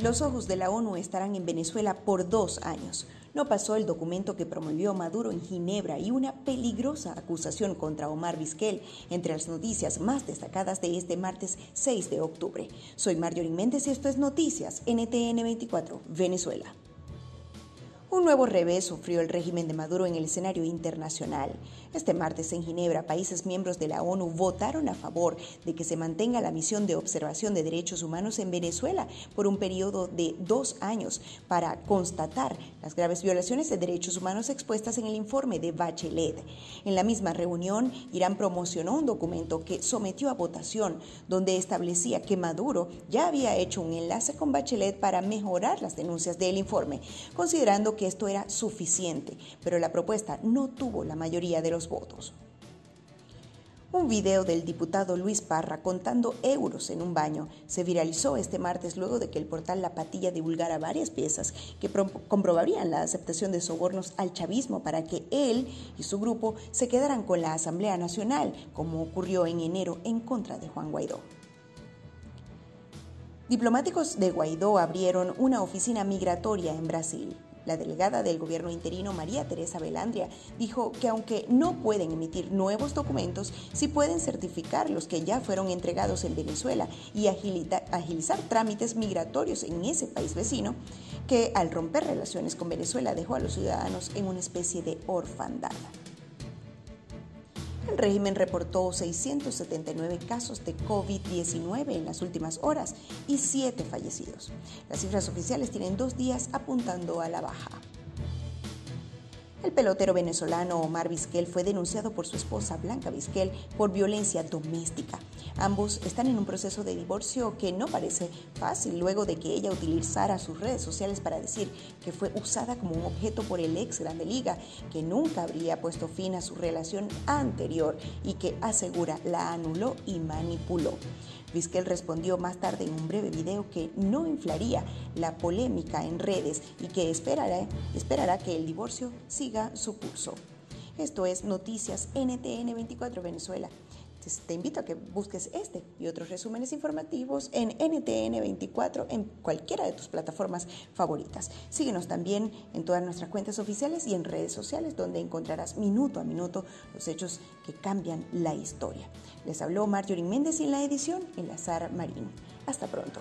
Los ojos de la ONU estarán en Venezuela por dos años. No pasó el documento que promovió Maduro en Ginebra y una peligrosa acusación contra Omar Vizquel, entre las noticias más destacadas de este martes 6 de octubre. Soy Marjorie Méndez y esto es Noticias NTN 24, Venezuela. Un nuevo revés sufrió el régimen de Maduro en el escenario internacional. Este martes en Ginebra, países miembros de la ONU votaron a favor de que se mantenga la misión de observación de derechos humanos en Venezuela por un periodo de dos años para constatar las graves violaciones de derechos humanos expuestas en el informe de Bachelet. En la misma reunión, Irán promocionó un documento que sometió a votación donde establecía que Maduro ya había hecho un enlace con Bachelet para mejorar las denuncias del informe, considerando que esto era suficiente, pero la propuesta no tuvo la mayoría de los votos. Un video del diputado Luis Parra contando euros en un baño se viralizó este martes luego de que el portal La Patilla divulgara varias piezas que comprobarían la aceptación de sobornos al chavismo para que él y su grupo se quedaran con la Asamblea Nacional, como ocurrió en enero en contra de Juan Guaidó. Diplomáticos de Guaidó abrieron una oficina migratoria en Brasil. La delegada del gobierno interino, María Teresa Belandria, dijo que aunque no pueden emitir nuevos documentos, sí pueden certificar los que ya fueron entregados en Venezuela y agilizar trámites migratorios en ese país vecino, que al romper relaciones con Venezuela dejó a los ciudadanos en una especie de orfandad. El régimen reportó 679 casos de COVID-19 en las últimas horas y 7 fallecidos. Las cifras oficiales tienen dos días apuntando a la baja. El pelotero venezolano Omar Vizquel fue denunciado por su esposa Blanca Vizquel por violencia doméstica. Ambos están en un proceso de divorcio que no parece fácil luego de que ella utilizara sus redes sociales para decir que fue usada como un objeto por el ex Grande Liga, que nunca habría puesto fin a su relación anterior y que asegura la anuló y manipuló. Vizquel respondió más tarde en un breve video que no inflaría la polémica en redes y que esperará, esperará que el divorcio siga su curso. Esto es Noticias NTN 24 Venezuela. Te invito a que busques este y otros resúmenes informativos en NTN 24 en cualquiera de tus plataformas favoritas. Síguenos también en todas nuestras cuentas oficiales y en redes sociales donde encontrarás minuto a minuto los hechos que cambian la historia. Les habló Marjorie Méndez y en la edición, Elazar Marín. Hasta pronto.